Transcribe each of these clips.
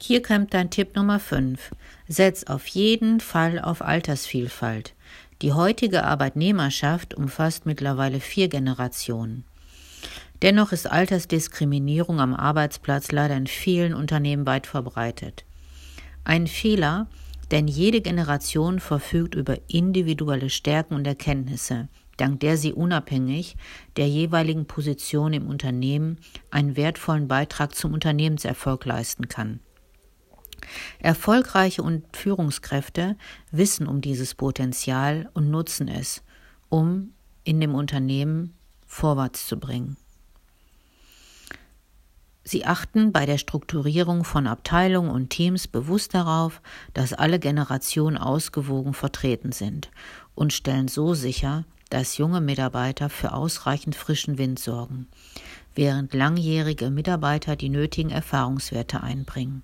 Hier kommt dein Tipp Nummer 5. Setz auf jeden Fall auf Altersvielfalt. Die heutige Arbeitnehmerschaft umfasst mittlerweile vier Generationen. Dennoch ist Altersdiskriminierung am Arbeitsplatz leider in vielen Unternehmen weit verbreitet. Ein Fehler, denn jede Generation verfügt über individuelle Stärken und Erkenntnisse, dank der sie unabhängig der jeweiligen Position im Unternehmen einen wertvollen Beitrag zum Unternehmenserfolg leisten kann. Erfolgreiche und Führungskräfte wissen um dieses Potenzial und nutzen es, um in dem Unternehmen vorwärts zu bringen. Sie achten bei der Strukturierung von Abteilungen und Teams bewusst darauf, dass alle Generationen ausgewogen vertreten sind und stellen so sicher, dass junge Mitarbeiter für ausreichend frischen Wind sorgen, während langjährige Mitarbeiter die nötigen Erfahrungswerte einbringen.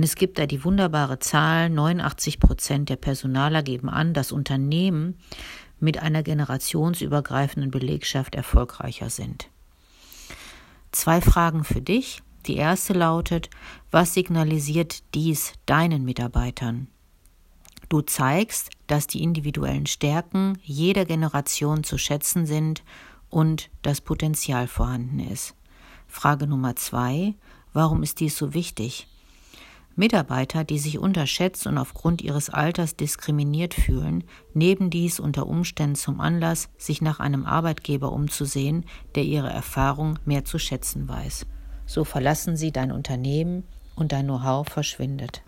Und es gibt da die wunderbare Zahl, 89 Prozent der Personaler geben an, dass Unternehmen mit einer generationsübergreifenden Belegschaft erfolgreicher sind. Zwei Fragen für dich. Die erste lautet, was signalisiert dies deinen Mitarbeitern? Du zeigst, dass die individuellen Stärken jeder Generation zu schätzen sind und das Potenzial vorhanden ist. Frage Nummer zwei, warum ist dies so wichtig? Mitarbeiter, die sich unterschätzt und aufgrund ihres Alters diskriminiert fühlen, nehmen dies unter Umständen zum Anlass, sich nach einem Arbeitgeber umzusehen, der ihre Erfahrung mehr zu schätzen weiß. So verlassen sie dein Unternehmen und dein Know-how verschwindet.